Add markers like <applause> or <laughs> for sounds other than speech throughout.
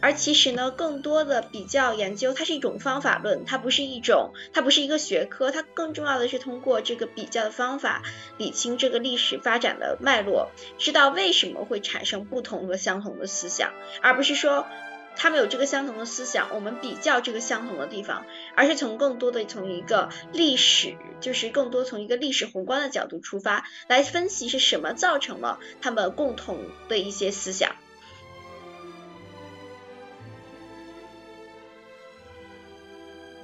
而其实呢，更多的比较研究，它是一种方法论，它不是一种，它不是一个学科，它更重要的是通过这个比较的方法，理清这个历史发展的脉络，知道为什么会产生不同和相同的思想，而不是说他们有这个相同的思想，我们比较这个相同的地方，而是从更多的从一个历史，就是更多从一个历史宏观的角度出发，来分析是什么造成了他们共同的一些思想。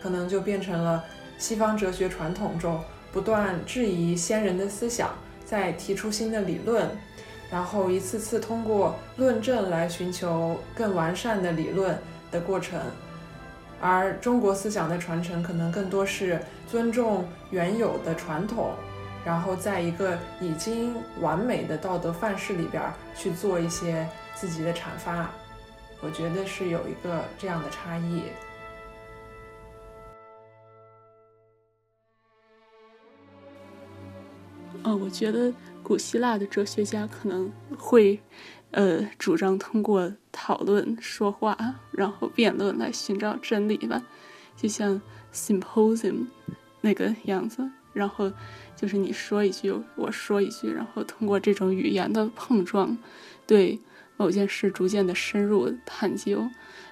可能就变成了西方哲学传统中不断质疑先人的思想，再提出新的理论，然后一次次通过论证来寻求更完善的理论的过程。而中国思想的传承可能更多是尊重原有的传统，然后在一个已经完美的道德范式里边去做一些自己的阐发。我觉得是有一个这样的差异。嗯，我觉得古希腊的哲学家可能会，呃，主张通过讨论、说话，然后辩论来寻找真理吧，就像 symposium 那个样子。然后就是你说一句，我说一句，然后通过这种语言的碰撞，对某件事逐渐的深入探究。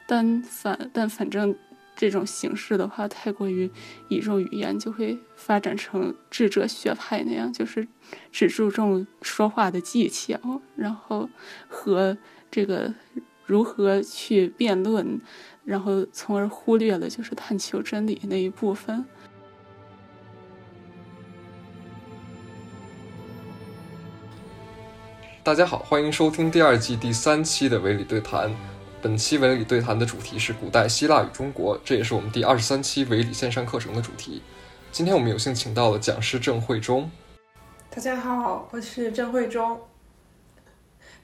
但反但反正。这种形式的话，太过于倚重语言，就会发展成智者学派那样，就是只注重说话的技巧，然后和这个如何去辩论，然后从而忽略了就是探求真理那一部分。大家好，欢迎收听第二季第三期的维理对谈。本期维理对谈的主题是古代希腊与中国，这也是我们第二十三期维理线上课程的主题。今天我们有幸请到了讲师郑慧中。大家好，我是郑慧中。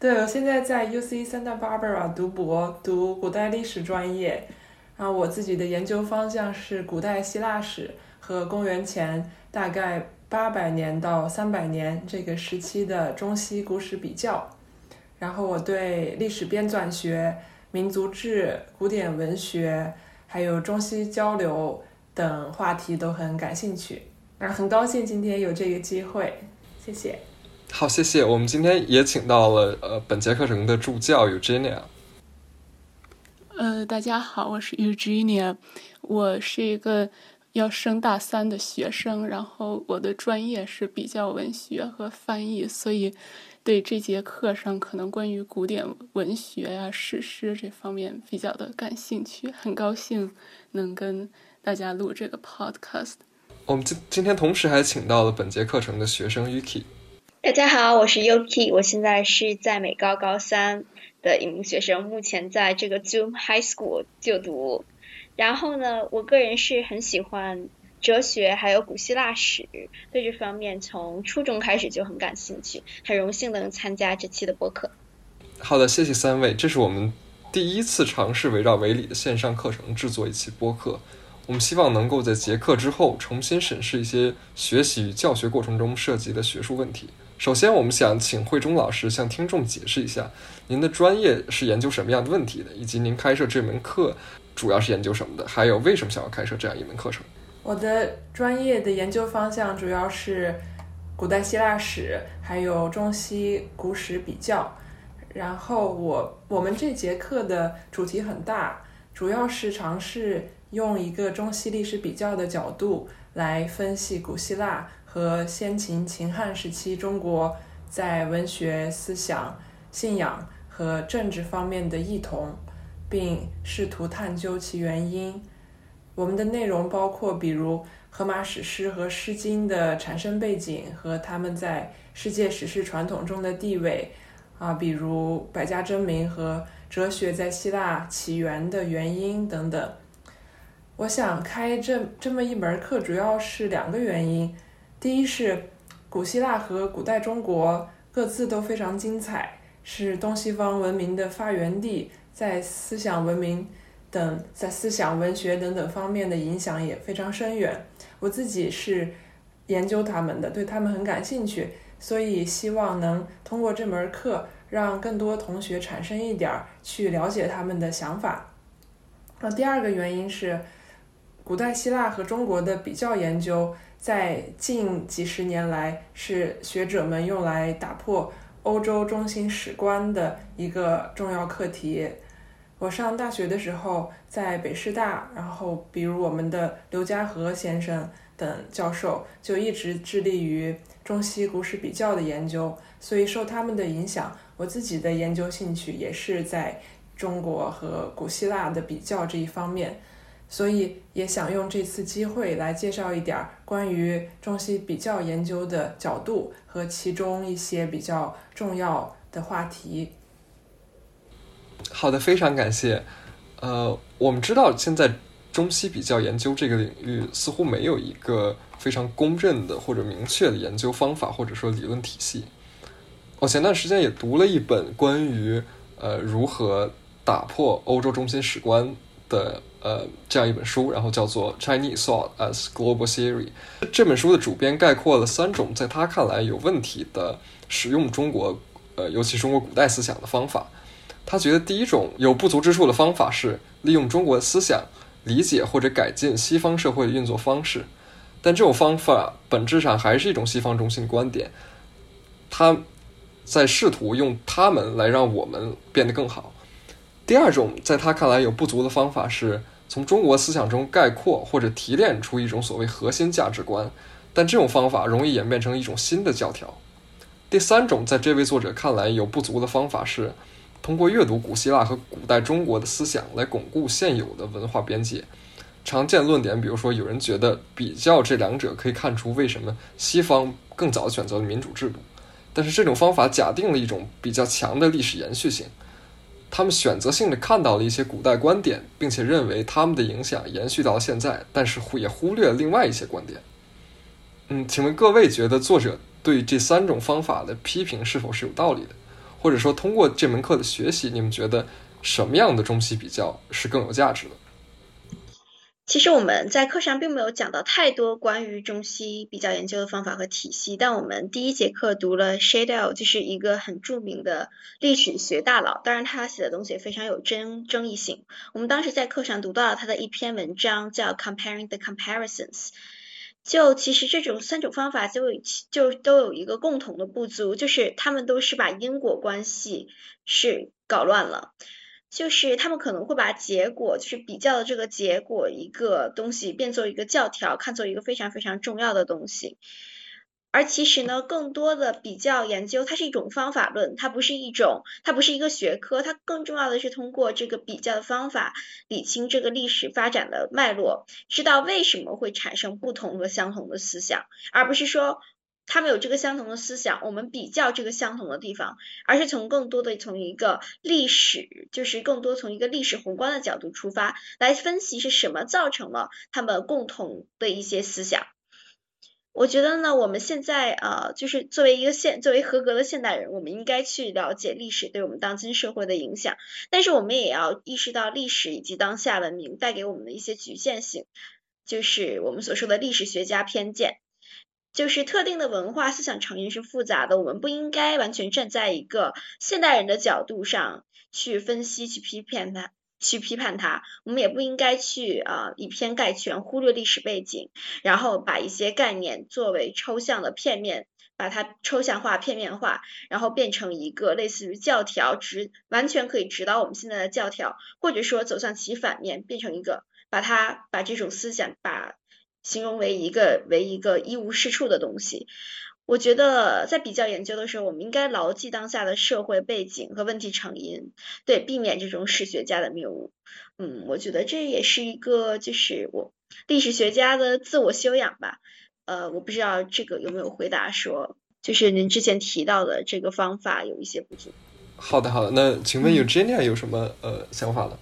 对，我现在在 U C Santa Barbara 读博，读古代历史专业。然后我自己的研究方向是古代希腊史和公元前大概八百年到三百年这个时期的中西古史比较。然后我对历史编纂学。民族志、古典文学，还有中西交流等话题都很感兴趣，那，很高兴今天有这个机会，谢谢。好，谢谢。我们今天也请到了呃本节课程的助教 Eugenia。呃，大家好，我是 Eugenia，我是一个要升大三的学生，然后我的专业是比较文学和翻译，所以。对这节课上可能关于古典文学呀、史诗这方面比较的感兴趣，很高兴能跟大家录这个 podcast。我们今今天同时还请到了本节课程的学生 Yuki。大家好，我是 Yuki，我现在是在美高高三的一名学生，目前在这个 Zoom High School 就读。然后呢，我个人是很喜欢。哲学还有古希腊史，对这方面从初中开始就很感兴趣，很荣幸能参加这期的播客。好的，谢谢三位，这是我们第一次尝试围绕维理的线上课程制作一期播客。我们希望能够在结课之后重新审视一些学习与教学过程中涉及的学术问题。首先，我们想请慧中老师向听众解释一下，您的专业是研究什么样的问题的，以及您开设这门课主要是研究什么的，还有为什么想要开设这样一门课程。我的专业的研究方向主要是古代希腊史，还有中西古史比较。然后我我们这节课的主题很大，主要是尝试用一个中西历史比较的角度来分析古希腊和先秦秦汉时期中国在文学、思想、信仰和政治方面的异同，并试图探究其原因。我们的内容包括，比如荷马史诗和诗经的产生背景和他们在世界史诗传统中的地位，啊，比如百家争鸣和哲学在希腊起源的原因等等。我想开这这么一门课，主要是两个原因：第一是古希腊和古代中国各自都非常精彩，是东西方文明的发源地，在思想文明。等在思想、文学等等方面的影响也非常深远。我自己是研究他们的，对他们很感兴趣，所以希望能通过这门课让更多同学产生一点儿去了解他们的想法。那第二个原因是，古代希腊和中国的比较研究，在近几十年来是学者们用来打破欧洲中心史观的一个重要课题。我上大学的时候，在北师大，然后比如我们的刘家和先生等教授，就一直致力于中西古史比较的研究，所以受他们的影响，我自己的研究兴趣也是在。中国和古希腊的比较这一方面，所以也想用这次机会来介绍一点关于中西比较研究的角度和其中一些比较重要的话题。好的，非常感谢。呃，我们知道现在中西比较研究这个领域似乎没有一个非常公认的或者明确的研究方法或者说理论体系。我前段时间也读了一本关于呃如何。打破欧洲中心史观的呃这样一本书，然后叫做《Chinese Thought as Global Theory》。这本书的主编概括了三种在他看来有问题的使用中国呃尤其中国古代思想的方法。他觉得第一种有不足之处的方法是利用中国的思想理解或者改进西方社会的运作方式，但这种方法本质上还是一种西方中心观点。他在试图用他们来让我们变得更好。第二种在他看来有不足的方法是从中国思想中概括或者提炼出一种所谓核心价值观，但这种方法容易演变成一种新的教条。第三种在这位作者看来有不足的方法是通过阅读古希腊和古代中国的思想来巩固现有的文化边界。常见论点，比如说有人觉得比较这两者可以看出为什么西方更早选择了民主制度，但是这种方法假定了一种比较强的历史延续性。他们选择性的看到了一些古代观点，并且认为他们的影响延续到现在，但是也忽略了另外一些观点。嗯，请问各位觉得作者对这三种方法的批评是否是有道理的？或者说，通过这门课的学习，你们觉得什么样的中西比较是更有价值的？其实我们在课上并没有讲到太多关于中西比较研究的方法和体系，但我们第一节课读了 Shadell，就是一个很著名的历史学大佬，当然他写的东西也非常有争争议性。我们当时在课上读到了他的一篇文章，叫 Comparing the Comparisons。就其实这种三种方法就就都有一个共同的不足，就是他们都是把因果关系是搞乱了。就是他们可能会把结果，就是比较的这个结果一个东西变作一个教条，看作一个非常非常重要的东西。而其实呢，更多的比较研究，它是一种方法论，它不是一种，它不是一个学科，它更重要的是通过这个比较的方法，理清这个历史发展的脉络，知道为什么会产生不同和相同的思想，而不是说。他们有这个相同的思想，我们比较这个相同的地方，而是从更多的从一个历史，就是更多从一个历史宏观的角度出发，来分析是什么造成了他们共同的一些思想。我觉得呢，我们现在呃，就是作为一个现作为合格的现代人，我们应该去了解历史对我们当今社会的影响，但是我们也要意识到历史以及当下文明带给我们的一些局限性，就是我们所说的历史学家偏见。就是特定的文化思想成因是复杂的，我们不应该完全站在一个现代人的角度上去分析、去批判它、去批判它。我们也不应该去啊以偏概全，忽略历史背景，然后把一些概念作为抽象的片面，把它抽象化、片面化，然后变成一个类似于教条，指完全可以指导我们现在的教条，或者说走向其反面，变成一个把它把这种思想把。形容为一个为一个一无是处的东西，我觉得在比较研究的时候，我们应该牢记当下的社会背景和问题成因，对，避免这种史学家的谬误。嗯，我觉得这也是一个就是我历史学家的自我修养吧。呃，我不知道这个有没有回答说，就是您之前提到的这个方法有一些不足。好的，好的，那请问 Eugenia 有什么呃想法呢？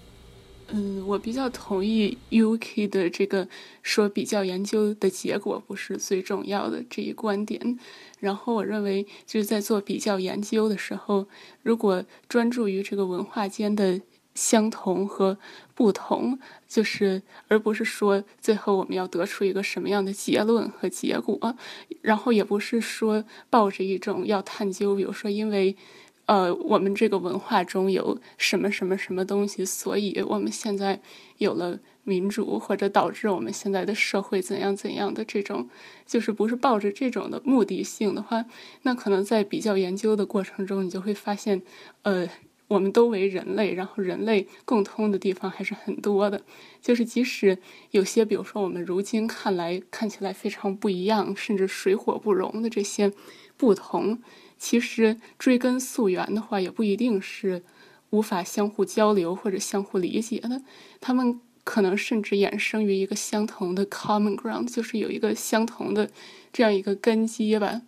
嗯，我比较同意 UK 的这个说比较研究的结果不是最重要的这一观点。然后我认为就是在做比较研究的时候，如果专注于这个文化间的相同和不同，就是而不是说最后我们要得出一个什么样的结论和结果，然后也不是说抱着一种要探究，比如说因为。呃，我们这个文化中有什么什么什么东西，所以我们现在有了民主，或者导致我们现在的社会怎样怎样的这种，就是不是抱着这种的目的性的话，那可能在比较研究的过程中，你就会发现，呃。我们都为人类，然后人类共通的地方还是很多的。就是即使有些，比如说我们如今看来看起来非常不一样，甚至水火不容的这些不同，其实追根溯源的话，也不一定是无法相互交流或者相互理解的。他们可能甚至衍生于一个相同的 common ground，就是有一个相同的这样一个根基吧。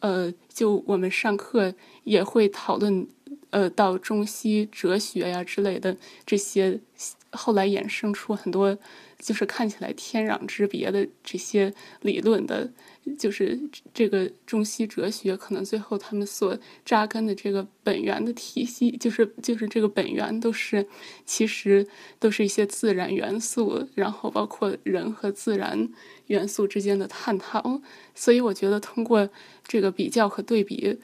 呃，就我们上课也会讨论。呃，到中西哲学呀之类的这些，后来衍生出很多，就是看起来天壤之别的这些理论的，就是这个中西哲学可能最后他们所扎根的这个本源的体系，就是就是这个本源都是其实都是一些自然元素，然后包括人和自然元素之间的探讨，所以我觉得通过这个比较和对比。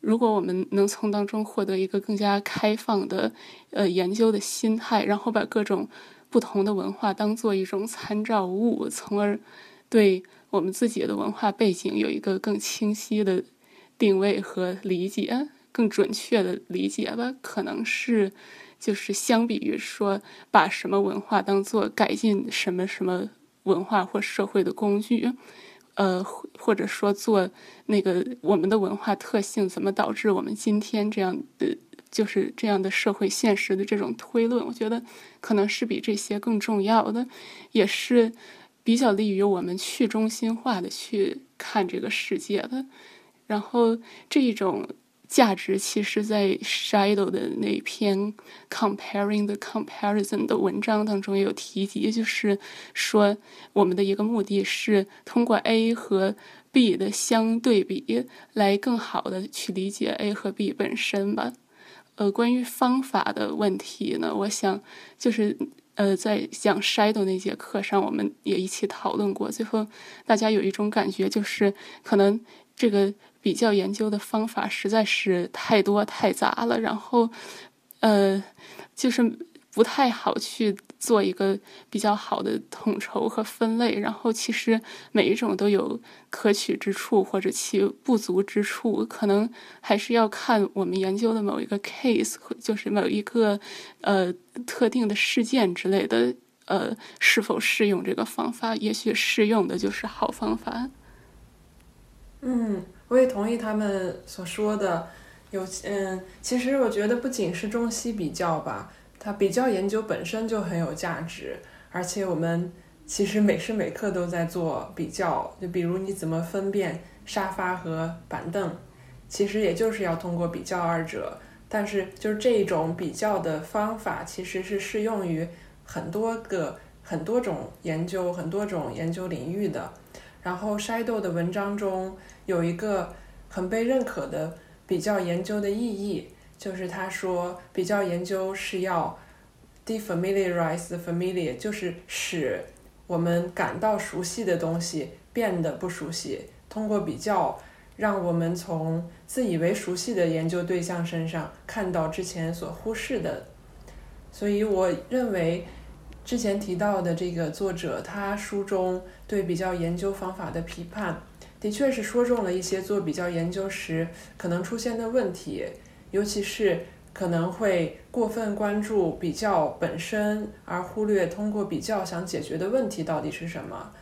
如果我们能从当中获得一个更加开放的，呃，研究的心态，然后把各种不同的文化当做一种参照物，从而对我们自己的文化背景有一个更清晰的定位和理解，更准确的理解吧，可能是就是相比于说把什么文化当做改进什么什么文化或社会的工具。呃，或者说做那个我们的文化特性怎么导致我们今天这样的就是这样的社会现实的这种推论，我觉得可能是比这些更重要的，也是比较利于我们去中心化的去看这个世界的。然后这一种。价值其实，在 Shadow 的那篇 Comparing the Comparison 的文章当中也有提及，就是说我们的一个目的是通过 A 和 B 的相对比，来更好的去理解 A 和 B 本身吧。呃，关于方法的问题呢，我想就是呃，在讲筛的那节课上，我们也一起讨论过，最后大家有一种感觉，就是可能这个。比较研究的方法实在是太多太杂了，然后，呃，就是不太好去做一个比较好的统筹和分类。然后，其实每一种都有可取之处或者其不足之处，可能还是要看我们研究的某一个 case，就是某一个呃特定的事件之类的，呃，是否适用这个方法？也许适用的就是好方法。嗯。我也同意他们所说的，有嗯，其实我觉得不仅是中西比较吧，它比较研究本身就很有价值，而且我们其实每时每刻都在做比较，就比如你怎么分辨沙发和板凳，其实也就是要通过比较二者，但是就是这种比较的方法其实是适用于很多个很多种研究很多种研究领域的。然后 Shadow 的文章中有一个很被认可的比较研究的意义，就是他说比较研究是要 defamiliarize the familiar，就是使我们感到熟悉的东西变得不熟悉，通过比较让我们从自以为熟悉的研究对象身上看到之前所忽视的。所以我认为。之前提到的这个作者，他书中对比较研究方法的批判，的确是说中了一些做比较研究时可能出现的问题，尤其是可能会过分关注比较本身，而忽略通过比较想解决的问题到底是什么。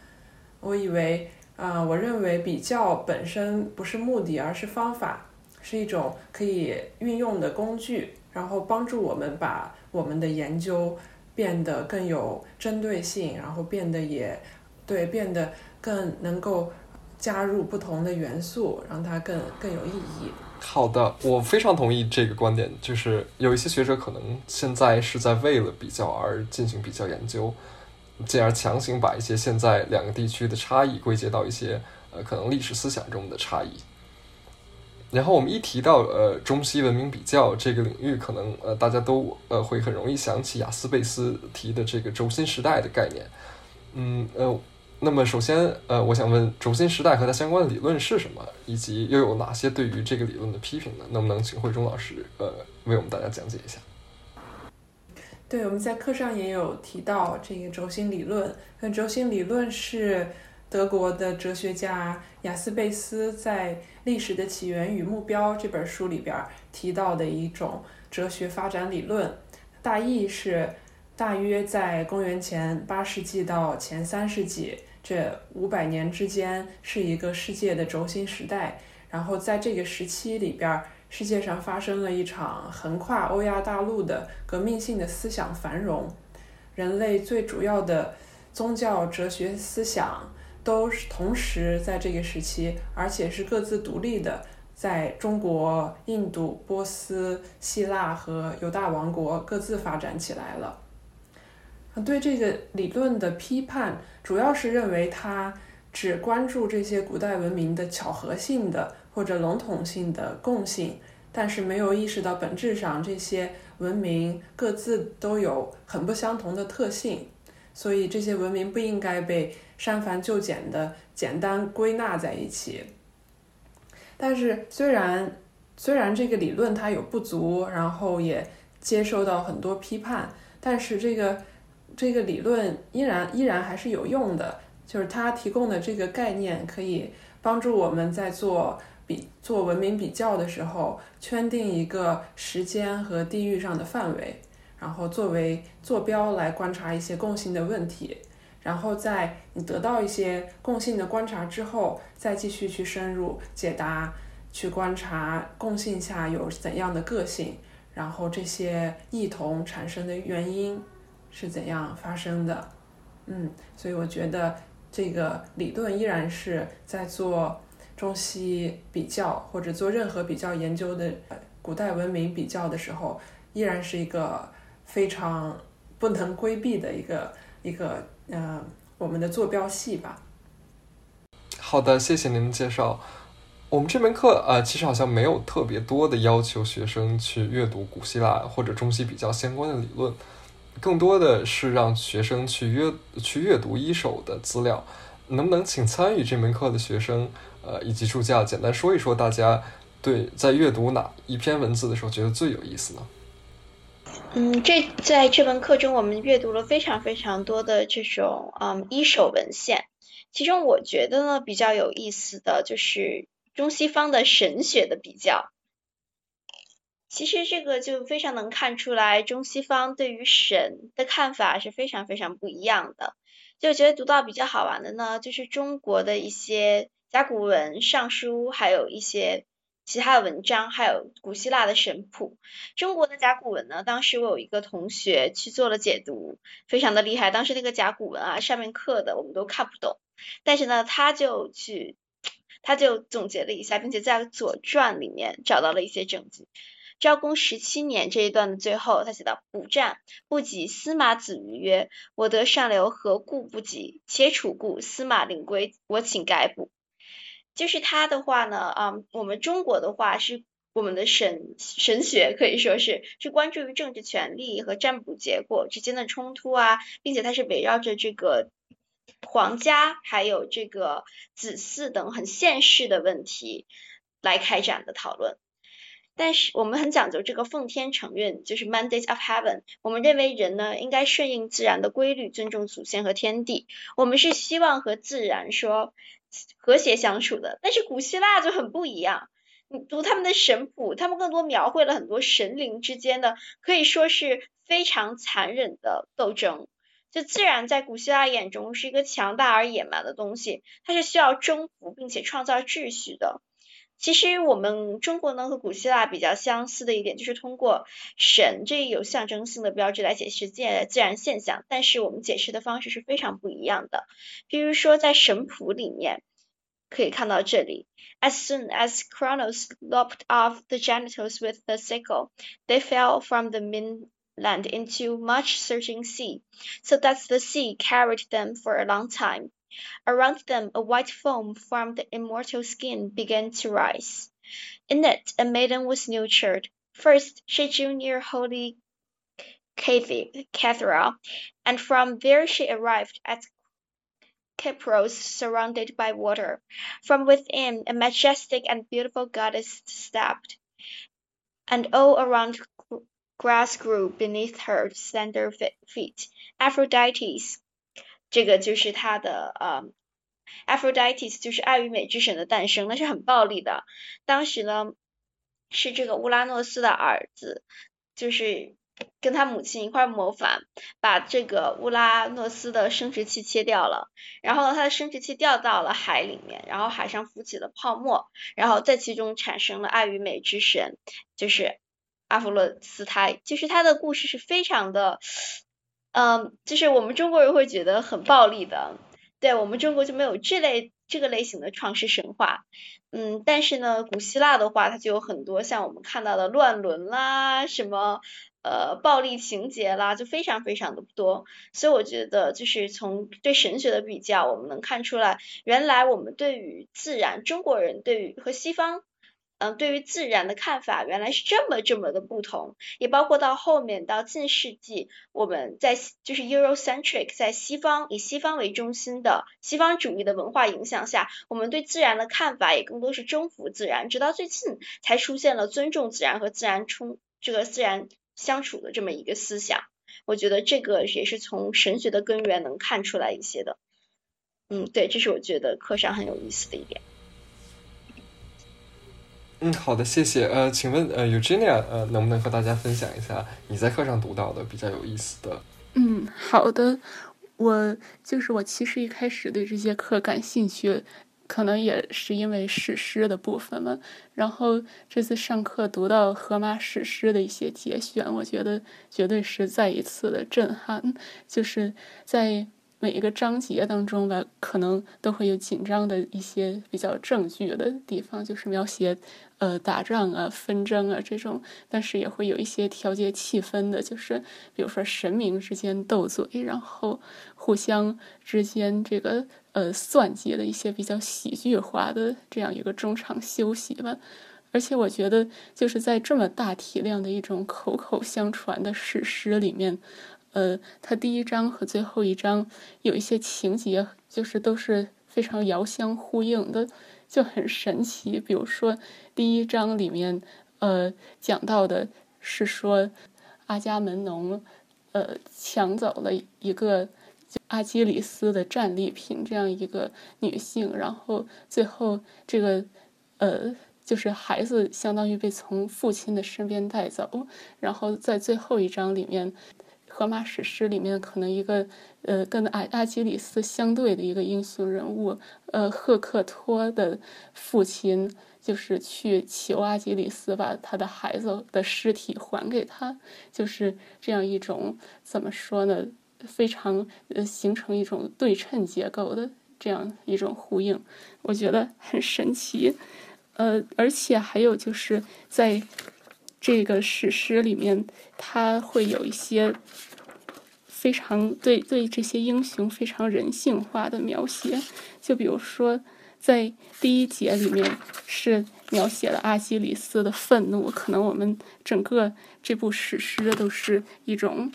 我以为啊，我认为比较本身不是目的，而是方法，是一种可以运用的工具，然后帮助我们把我们的研究。变得更有针对性，然后变得也对，变得更能够加入不同的元素，让它更更有意义。好的，我非常同意这个观点，就是有一些学者可能现在是在为了比较而进行比较研究，进而强行把一些现在两个地区的差异归结到一些呃可能历史思想中的差异。然后我们一提到呃中西文明比较这个领域，可能呃大家都呃会很容易想起雅斯贝斯提的这个轴心时代的概念。嗯呃，那么首先，呃，我想问轴心时代和它相关的理论是什么，以及又有哪些对于这个理论的批评呢？能不能请慧中老师，呃，为我们大家讲解一下？对，我们在课上也有提到这个轴心理论。那轴心理论是德国的哲学家雅斯贝斯在《历史的起源与目标》这本书里边提到的一种哲学发展理论。大意是，大约在公元前八世纪到前三世纪。这五百年之间是一个世界的轴心时代，然后在这个时期里边，世界上发生了一场横跨欧亚大陆的革命性的思想繁荣，人类最主要的宗教哲学思想都是同时在这个时期，而且是各自独立的，在中国、印度、波斯、希腊和犹大王国各自发展起来了。对这个理论的批判，主要是认为它只关注这些古代文明的巧合性的或者笼统性的共性，但是没有意识到本质上这些文明各自都有很不相同的特性，所以这些文明不应该被删繁就简的简单归纳在一起。但是虽然虽然这个理论它有不足，然后也接受到很多批判，但是这个。这个理论依然依然还是有用的，就是它提供的这个概念可以帮助我们在做比做文明比较的时候，圈定一个时间和地域上的范围，然后作为坐标来观察一些共性的问题，然后在你得到一些共性的观察之后，再继续去深入解答，去观察共性下有怎样的个性，然后这些异同产生的原因。是怎样发生的？嗯，所以我觉得这个理论依然是在做中西比较或者做任何比较研究的古代文明比较的时候，依然是一个非常不能规避的一个一个呃我们的坐标系吧。好的，谢谢您的介绍。我们这门课啊，其实好像没有特别多的要求学生去阅读古希腊或者中西比较相关的理论。更多的是让学生去阅去阅读一手的资料，能不能请参与这门课的学生，呃，以及助教简单说一说，大家对在阅读哪一篇文字的时候觉得最有意思呢？嗯，这在这门课中，我们阅读了非常非常多的这种嗯一手文献，其中我觉得呢比较有意思的就是中西方的神学的比较。其实这个就非常能看出来，中西方对于神的看法是非常非常不一样的。就觉得读到比较好玩的呢，就是中国的一些甲骨文、尚书，还有一些其他的文章，还有古希腊的神谱。中国的甲骨文呢，当时我有一个同学去做了解读，非常的厉害。当时那个甲骨文啊，上面刻的我们都看不懂，但是呢，他就去，他就总结了一下，并且在《左传》里面找到了一些证据。昭公十七年这一段的最后，他写到：“卜战不及司马子瑜曰：我得上流，何故不及？且楚故，司马令归，我请改卜。”就是他的话呢，啊，我们中国的话是我们的神神学可以说是是关注于政治权力和占卜结果之间的冲突啊，并且它是围绕着这个皇家还有这个子嗣等很现实的问题来开展的讨论。但是我们很讲究这个奉天承运，就是 mandate of heaven。我们认为人呢应该顺应自然的规律，尊重祖先和天地。我们是希望和自然说和谐相处的。但是古希腊就很不一样，你读他们的神谱，他们更多描绘了很多神灵之间的可以说是非常残忍的斗争。就自然在古希腊眼中是一个强大而野蛮的东西，它是需要征服并且创造秩序的。其实我们中国呢和古希腊比较相似的一点，就是通过神这一有象征性的标志来解释自自然现象，但是我们解释的方式是非常不一样的。比如说在神谱里面可以看到这里，As soon as Cronos lopped off the genitals with the sickle, they fell from the mainland into much surging sea, so that the sea carried them for a long time. Around them a white foam from the immortal skin began to rise. In it a maiden was nurtured. First she drew near holy cathedral, and from there she arrived at Kypros surrounded by water. From within, a majestic and beautiful goddess stepped, and all around grass grew beneath her slender feet. Aphrodite，这个就是他的呃，Aphrodite 就是爱与美之神的诞生，那是很暴力的。当时呢，是这个乌拉诺斯的儿子，就是跟他母亲一块谋反，把这个乌拉诺斯的生殖器切掉了，然后呢他的生殖器掉到了海里面，然后海上浮起了泡沫，然后在其中产生了爱与美之神，就是阿弗洛斯胎，就是他的故事是非常的，嗯，就是我们中国人会觉得很暴力的，对我们中国就没有这类这个类型的创世神话。嗯，但是呢，古希腊的话，它就有很多像我们看到的乱伦啦，什么呃暴力情节啦，就非常非常的多。所以我觉得，就是从对神学的比较，我们能看出来，原来我们对于自然，中国人对于和西方。嗯，对于自然的看法原来是这么这么的不同，也包括到后面到近世纪，我们在就是 Eurocentric 在西方以西方为中心的西方主义的文化影响下，我们对自然的看法也更多是征服自然，直到最近才出现了尊重自然和自然冲这个自然相处的这么一个思想。我觉得这个也是从神学的根源能看出来一些的。嗯，对，这是我觉得课上很有意思的一点。嗯，好的，谢谢。呃，请问呃，Eugenia，呃，能不能和大家分享一下你在课上读到的比较有意思的？嗯，好的。我就是我，其实一开始对这节课感兴趣，可能也是因为史诗的部分嘛。然后这次上课读到荷马史诗的一些节选，我觉得绝对是再一次的震撼。就是在每一个章节当中吧，可能都会有紧张的一些比较正剧的地方，就是描写。呃，打仗啊，纷争啊，这种，但是也会有一些调节气氛的，就是比如说神明之间斗嘴，然后互相之间这个呃算计的一些比较喜剧化的这样一个中场休息吧。而且我觉得，就是在这么大体量的一种口口相传的史诗里面，呃，它第一章和最后一章有一些情节，就是都是非常遥相呼应的。就很神奇，比如说第一章里面，呃，讲到的是说阿伽门农，呃，抢走了一个阿基里斯的战利品，这样一个女性，然后最后这个，呃，就是孩子相当于被从父亲的身边带走，然后在最后一章里面。荷马史诗里面可能一个呃跟阿阿基里斯相对的一个英雄人物，呃赫克托的父亲就是去求阿基里斯把他的孩子的尸体还给他，就是这样一种怎么说呢？非常呃形成一种对称结构的这样一种呼应，我觉得很神奇。呃，而且还有就是在这个史诗里面，它会有一些。非常对对这些英雄非常人性化的描写，就比如说在第一节里面是描写了阿基里斯的愤怒，可能我们整个这部史诗都是一种，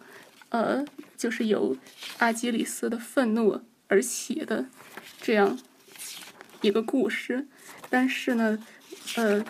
呃，就是由阿基里斯的愤怒而起的这样一个故事，但是呢，呃，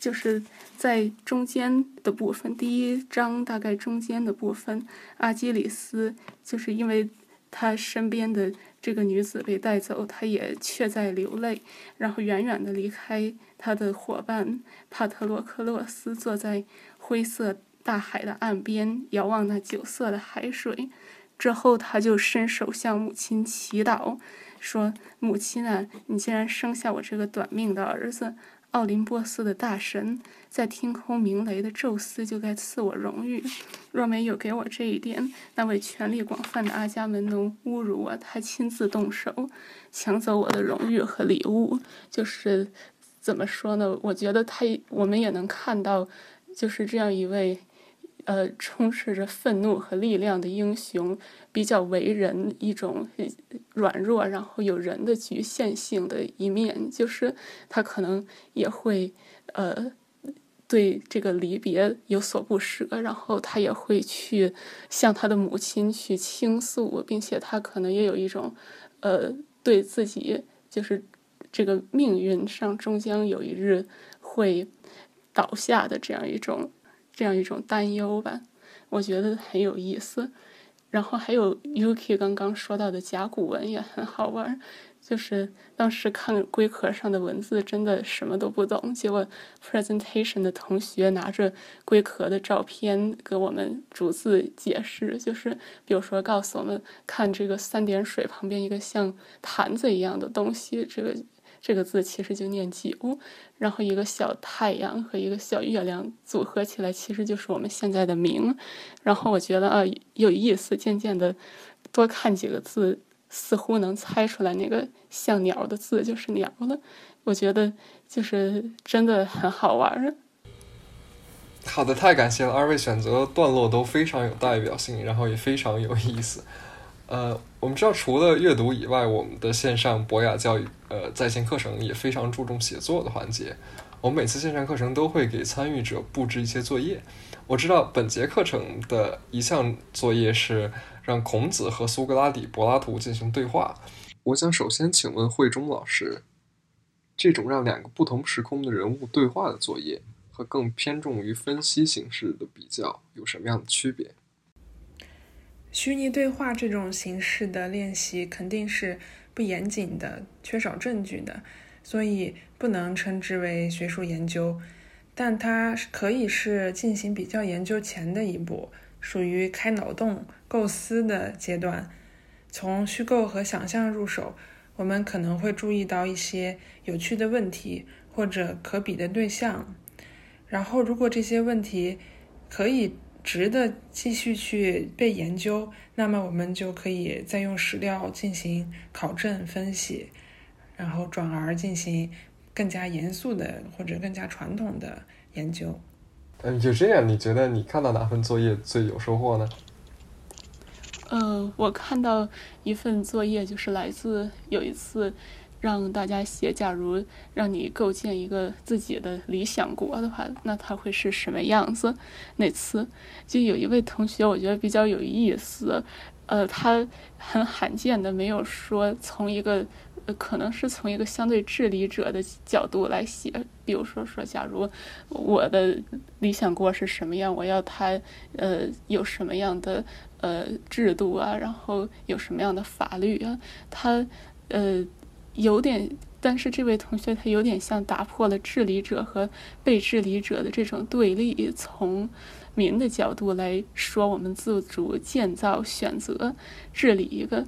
就是。在中间的部分，第一章大概中间的部分，阿基里斯就是因为他身边的这个女子被带走，他也却在流泪，然后远远的离开他的伙伴帕特洛克洛斯，坐在灰色大海的岸边，遥望那酒色的海水。之后，他就伸手向母亲祈祷，说：“母亲啊，你竟然生下我这个短命的儿子。”奥林波斯的大神，在天空鸣雷的宙斯就该赐我荣誉。若没有给我这一点，那位权力广泛的阿伽门农侮辱我，他亲自动手抢走我的荣誉和礼物。就是怎么说呢？我觉得他，我们也能看到，就是这样一位。呃，充斥着愤怒和力量的英雄，比较为人一种软弱，然后有人的局限性的一面，就是他可能也会呃对这个离别有所不舍，然后他也会去向他的母亲去倾诉，并且他可能也有一种，呃，对自己就是这个命运上终将有一日会倒下的这样一种这样一种担忧吧，我觉得很有意思。然后还有 Yuki 刚刚说到的甲骨文也很好玩。就是当时看龟壳上的文字，真的什么都不懂。结果 presentation 的同学拿着龟壳的照片给我们逐字解释，就是比如说告诉我们看这个三点水旁边一个像坛子一样的东西，这个这个字其实就念九。然后一个小太阳和一个小月亮组合起来，其实就是我们现在的明。然后我觉得啊有意思，渐渐的多看几个字。似乎能猜出来那个像鸟的字就是鸟了，我觉得就是真的很好玩儿。好的，太感谢了，二位选择段落都非常有代表性，然后也非常有意思。呃，我们知道除了阅读以外，我们的线上博雅教育呃在线课程也非常注重写作的环节。我们每次线上课程都会给参与者布置一些作业。我知道本节课程的一项作业是。让孔子和苏格拉底、柏拉图进行对话。我想首先请问慧中老师，这种让两个不同时空的人物对话的作业，和更偏重于分析形式的比较有什么样的区别？虚拟对话这种形式的练习肯定是不严谨的、缺少证据的，所以不能称之为学术研究。但它可以是进行比较研究前的一步。属于开脑洞、构思的阶段。从虚构和想象入手，我们可能会注意到一些有趣的问题或者可比的对象。然后，如果这些问题可以值得继续去被研究，那么我们就可以再用史料进行考证分析，然后转而进行更加严肃的或者更加传统的研究。嗯，就这样，你觉得你看到哪份作业最有收获呢？嗯，我看到一份作业，就是来自有一次让大家写，假如让你构建一个自己的理想国的话，那它会是什么样子？那次就有一位同学，我觉得比较有意思，呃，他很罕见的没有说从一个。呃，可能是从一个相对治理者的角度来写，比如说说，假如我的理想国是什么样，我要它呃有什么样的呃制度啊，然后有什么样的法律啊，他呃有点，但是这位同学他有点像打破了治理者和被治理者的这种对立，从民的角度来说，我们自主建造、选择、治理一个。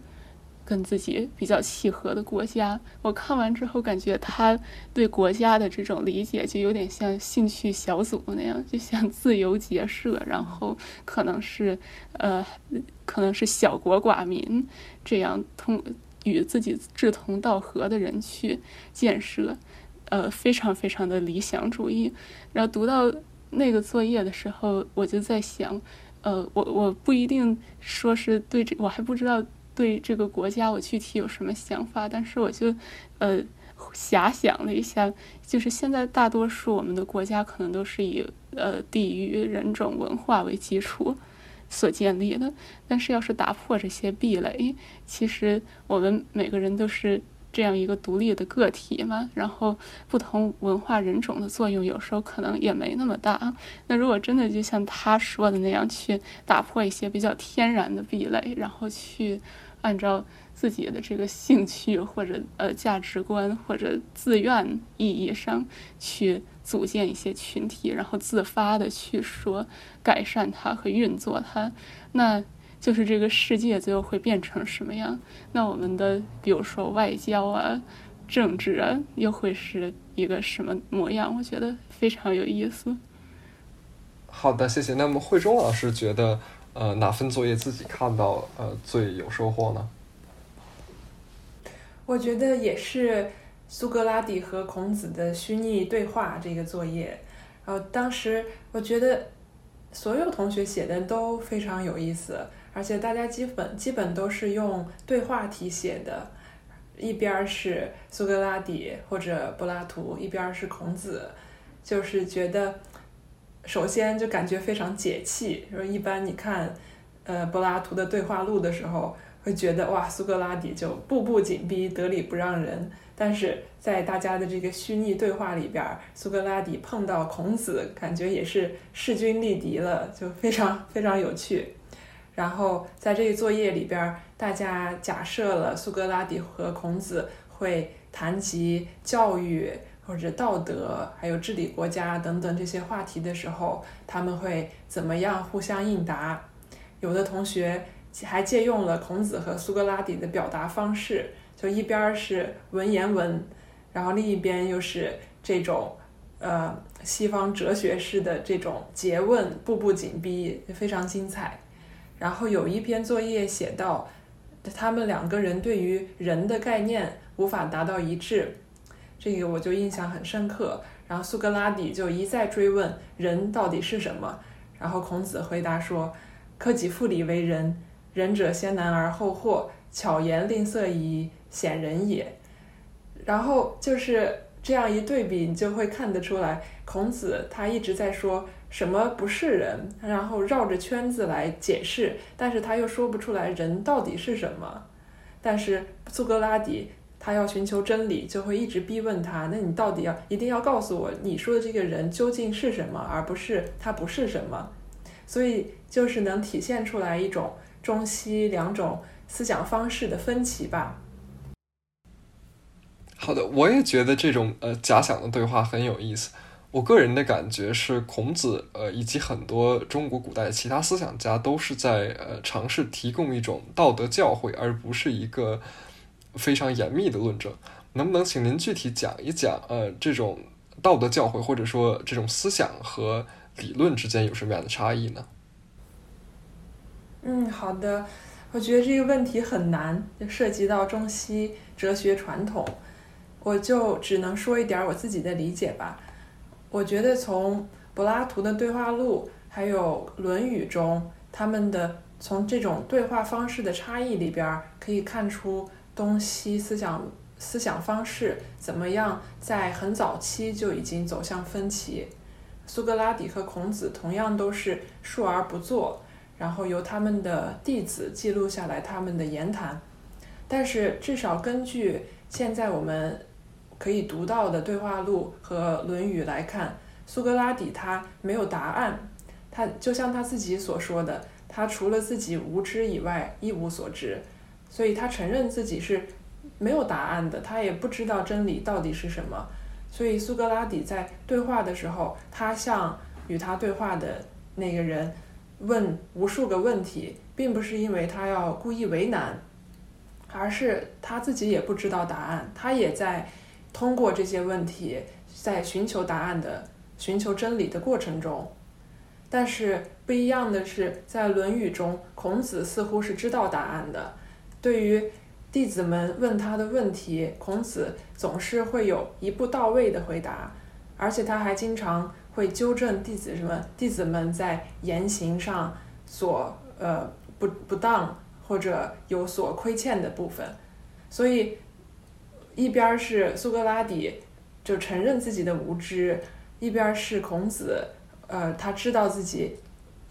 跟自己比较契合的国家，我看完之后感觉他对国家的这种理解就有点像兴趣小组那样，就像自由结社，然后可能是呃，可能是小国寡民这样通与自己志同道合的人去建设，呃，非常非常的理想主义。然后读到那个作业的时候，我就在想，呃，我我不一定说是对这，我还不知道。对这个国家，我具体有什么想法？但是我就，呃，遐想了一下，就是现在大多数我们的国家可能都是以呃地域、人种、文化为基础所建立的。但是要是打破这些壁垒，其实我们每个人都是这样一个独立的个体嘛。然后不同文化人种的作用，有时候可能也没那么大。那如果真的就像他说的那样，去打破一些比较天然的壁垒，然后去。按照自己的这个兴趣或者呃价值观或者自愿意义上去组建一些群体，然后自发的去说改善它和运作它，那就是这个世界最后会变成什么样？那我们的比如说外交啊、政治啊，又会是一个什么模样？我觉得非常有意思。好的，谢谢。那么慧中老师觉得。呃，哪份作业自己看到呃最有收获呢？我觉得也是苏格拉底和孔子的虚拟对话这个作业。然后当时我觉得所有同学写的都非常有意思，而且大家基本基本都是用对话题写的，一边是苏格拉底或者柏拉图，一边是孔子，就是觉得首先就感觉非常解气。说一般你看，呃，柏拉图的对话录的时候，会觉得哇，苏格拉底就步步紧逼，得理不让人。但是在大家的这个虚拟对话里边，苏格拉底碰到孔子，感觉也是势均力敌了，就非常 <laughs> 非常有趣。然后在这个作业里边，大家假设了苏格拉底和孔子会谈及教育或者道德，还有治理国家等等这些话题的时候，他们会怎么样互相应答？有的同学还借用了孔子和苏格拉底的表达方式。就一边是文言文，然后另一边又是这种呃西方哲学式的这种诘问，步步紧逼，非常精彩。然后有一篇作业写到，他们两个人对于人的概念无法达到一致，这个我就印象很深刻。然后苏格拉底就一再追问人到底是什么，然后孔子回答说：“克己复礼为仁，仁者先难而后获，巧言令色以。”显人也，然后就是这样一对比，你就会看得出来，孔子他一直在说什么不是人，然后绕着圈子来解释，但是他又说不出来人到底是什么。但是苏格拉底他要寻求真理，就会一直逼问他，那你到底要一定要告诉我，你说的这个人究竟是什么，而不是他不是什么。所以就是能体现出来一种中西两种思想方式的分歧吧。好的，我也觉得这种呃假想的对话很有意思。我个人的感觉是，孔子呃以及很多中国古代其他思想家都是在呃尝试提供一种道德教诲，而不是一个非常严密的论证。能不能请您具体讲一讲呃这种道德教诲或者说这种思想和理论之间有什么样的差异呢？嗯，好的。我觉得这个问题很难，就涉及到中西哲学传统。我就只能说一点我自己的理解吧。我觉得从柏拉图的对话录，还有《论语》中，他们的从这种对话方式的差异里边，可以看出东西思想思想方式怎么样在很早期就已经走向分歧。苏格拉底和孔子同样都是述而不作，然后由他们的弟子记录下来他们的言谈，但是至少根据现在我们。可以读到的对话录和《论语》来看，苏格拉底他没有答案，他就像他自己所说的，他除了自己无知以外一无所知，所以他承认自己是没有答案的，他也不知道真理到底是什么。所以苏格拉底在对话的时候，他向与他对话的那个人问无数个问题，并不是因为他要故意为难，而是他自己也不知道答案，他也在。通过这些问题，在寻求答案的、寻求真理的过程中，但是不一样的是，在《论语》中，孔子似乎是知道答案的。对于弟子们问他的问题，孔子总是会有一步到位的回答，而且他还经常会纠正弟子什么弟子们在言行上所呃不不当或者有所亏欠的部分，所以。一边是苏格拉底，就承认自己的无知；一边是孔子，呃，他知道自己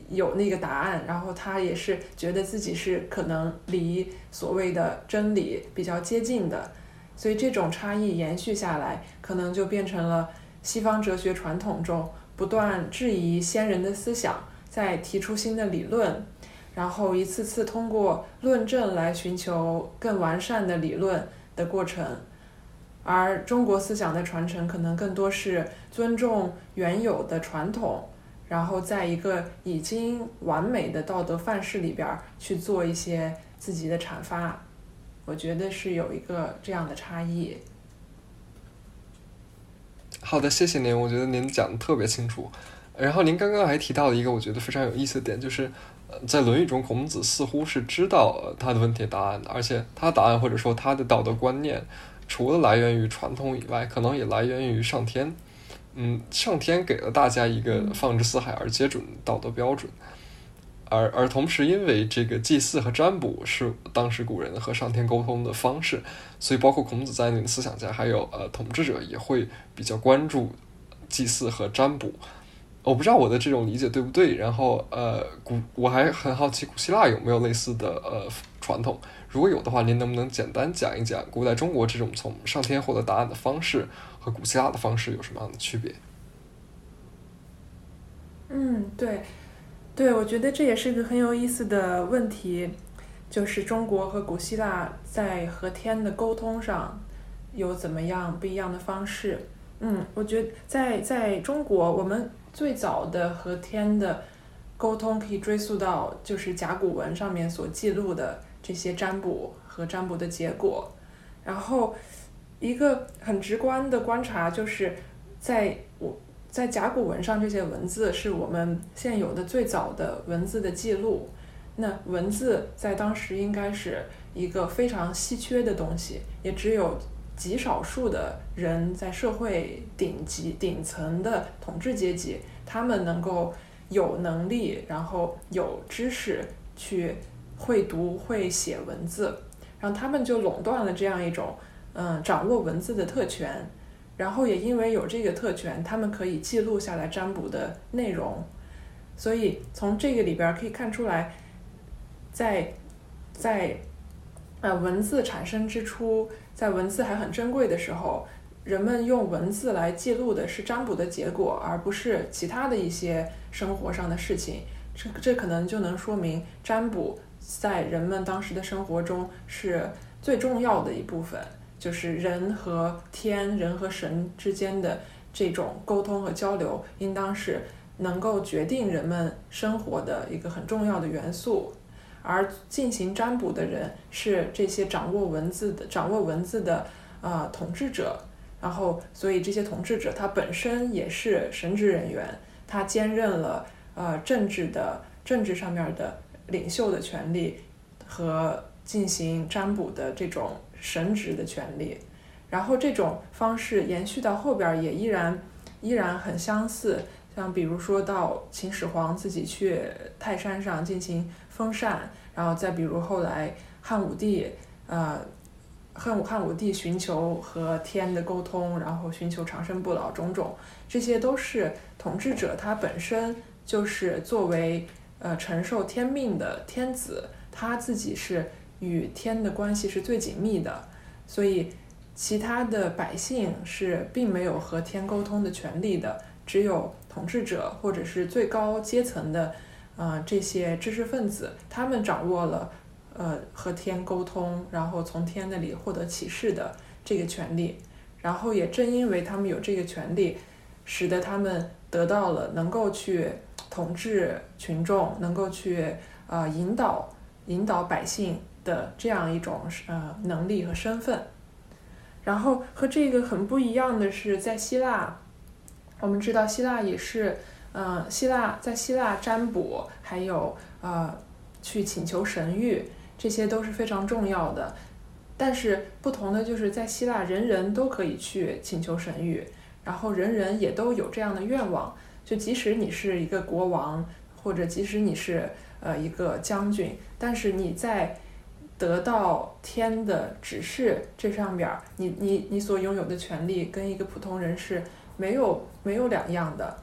有那个答案，然后他也是觉得自己是可能离所谓的真理比较接近的，所以这种差异延续下来，可能就变成了西方哲学传统中不断质疑先人的思想，在提出新的理论，然后一次次通过论证来寻求更完善的理论的过程。而中国思想的传承可能更多是尊重原有的传统，然后在一个已经完美的道德范式里边去做一些自己的阐发，我觉得是有一个这样的差异。好的，谢谢您，我觉得您讲的特别清楚。然后您刚刚还提到了一个我觉得非常有意思的点，就是在《论语》中，孔子似乎是知道他的问题答案的，而且他的答案或者说他的道德观念。除了来源于传统以外，可能也来源于上天。嗯，上天给了大家一个放之四海而皆准的道德标准，而而同时，因为这个祭祀和占卜是当时古人和上天沟通的方式，所以包括孔子在内的思想家，还有呃统治者也会比较关注祭祀和占卜。我不知道我的这种理解对不对。然后呃，古我还很好奇古希腊有没有类似的呃传统。如果有的话，您能不能简单讲一讲古代中国这种从上天获得答案的方式和古希腊的方式有什么样的区别？嗯，对，对，我觉得这也是个很有意思的问题，就是中国和古希腊在和天的沟通上有怎么样不一样的方式。嗯，我觉得在在中国，我们最早的和天的沟通可以追溯到就是甲骨文上面所记录的。这些占卜和占卜的结果，然后一个很直观的观察就是，在在甲骨文上这些文字是我们现有的最早的文字的记录。那文字在当时应该是一个非常稀缺的东西，也只有极少数的人在社会顶级顶层的统治阶级，他们能够有能力，然后有知识去。会读会写文字，然后他们就垄断了这样一种嗯掌握文字的特权，然后也因为有这个特权，他们可以记录下来占卜的内容，所以从这个里边可以看出来，在在呃文字产生之初，在文字还很珍贵的时候，人们用文字来记录的是占卜的结果，而不是其他的一些生活上的事情，这这可能就能说明占卜。在人们当时的生活中是最重要的一部分，就是人和天、人和神之间的这种沟通和交流，应当是能够决定人们生活的一个很重要的元素。而进行占卜的人是这些掌握文字的、掌握文字的啊统治者，然后所以这些统治者他本身也是神职人员，他兼任了呃政治的政治上面的。领袖的权利和进行占卜的这种神职的权利，然后这种方式延续到后边也依然依然很相似。像比如说到秦始皇自己去泰山上进行封禅，然后再比如后来汉武帝，呃，汉武汉武帝寻求和天的沟通，然后寻求长生不老，种种这些都是统治者他本身就是作为。呃，承受天命的天子，他自己是与天的关系是最紧密的，所以其他的百姓是并没有和天沟通的权利的，只有统治者或者是最高阶层的呃这些知识分子，他们掌握了呃和天沟通，然后从天那里获得启示的这个权利，然后也正因为他们有这个权利，使得他们得到了能够去。统治群众能够去呃引导引导百姓的这样一种呃能力和身份，然后和这个很不一样的是，在希腊，我们知道希腊也是嗯希腊在希腊占卜还有呃去请求神谕，这些都是非常重要的。但是不同的就是在希腊，人人都可以去请求神谕，然后人人也都有这样的愿望。就即使你是一个国王，或者即使你是呃一个将军，但是你在得到天的指示这上边儿，你你你所拥有的权利跟一个普通人是没有没有两样的。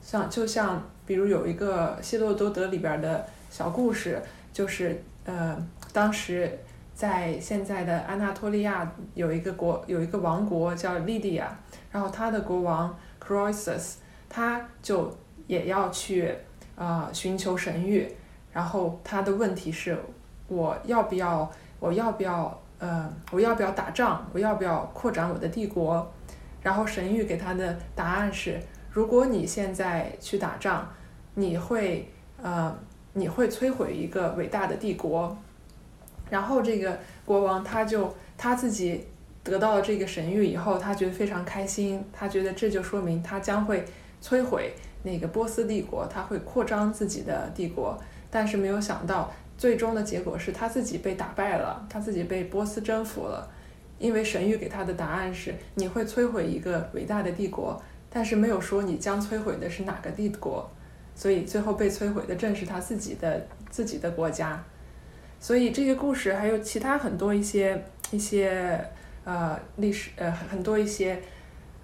像就像比如有一个希罗多德里边的小故事，就是呃当时在现在的安纳托利亚有一个国有一个王国叫利迪亚，然后他的国王 Croesus。他就也要去啊寻求神谕，然后他的问题是，我要不要我要不要呃我要不要打仗，我要不要扩展我的帝国？然后神谕给他的答案是，如果你现在去打仗，你会呃你会摧毁一个伟大的帝国。然后这个国王他就他自己得到了这个神谕以后，他觉得非常开心，他觉得这就说明他将会。摧毁那个波斯帝国，他会扩张自己的帝国，但是没有想到最终的结果是他自己被打败了，他自己被波斯征服了。因为神谕给他的答案是你会摧毁一个伟大的帝国，但是没有说你将摧毁的是哪个帝国，所以最后被摧毁的正是他自己的自己的国家。所以这个故事还有其他很多一些一些呃历史呃很多一些。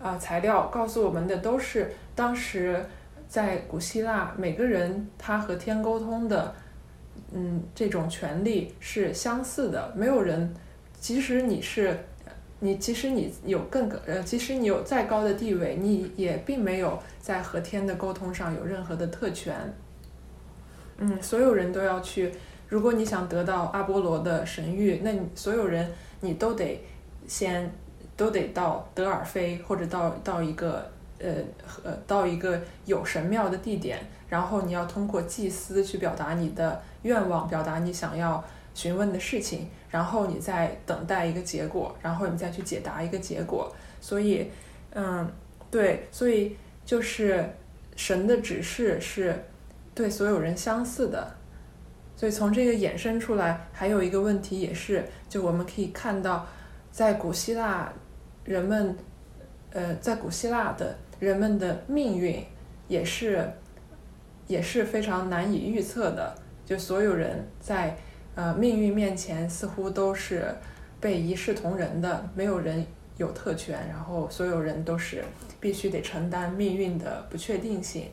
啊，材料告诉我们的都是当时在古希腊，每个人他和天沟通的，嗯，这种权利是相似的。没有人，即使你是，你即使你有更呃，即使你有再高的地位，你也并没有在和天的沟通上有任何的特权。嗯，所有人都要去。如果你想得到阿波罗的神谕，那你所有人你都得先都得到德尔菲或者到到一个呃呃到一个有神庙的地点，然后你要通过祭司去表达你的愿望，表达你想要询问的事情，然后你再等待一个结果，然后你再去解答一个结果。所以，嗯，对，所以就是神的指示是对所有人相似的。所以从这个衍生出来，还有一个问题也是，就我们可以看到，在古希腊，人们，呃，在古希腊的人们的命运也是，也是非常难以预测的。就所有人在呃命运面前似乎都是被一视同仁的，没有人有特权，然后所有人都是必须得承担命运的不确定性。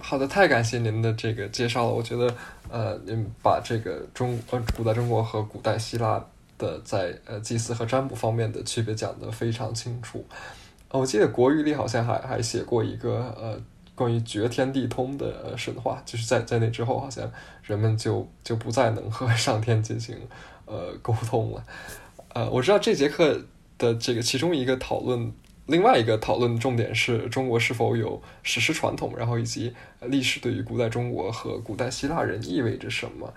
好的，太感谢您的这个介绍了。我觉得，呃，您把这个中呃古代中国和古代希腊的在呃祭祀和占卜方面的区别讲得非常清楚。我记得国语里好像还还写过一个呃关于绝天地通的神话，就是在在那之后，好像人们就就不再能和 <laughs> 上天进行呃沟通了。呃，我知道这节课的这个其中一个讨论。另外一个讨论重点是中国是否有史诗传统，然后以及历史对于古代中国和古代希腊人意味着什么？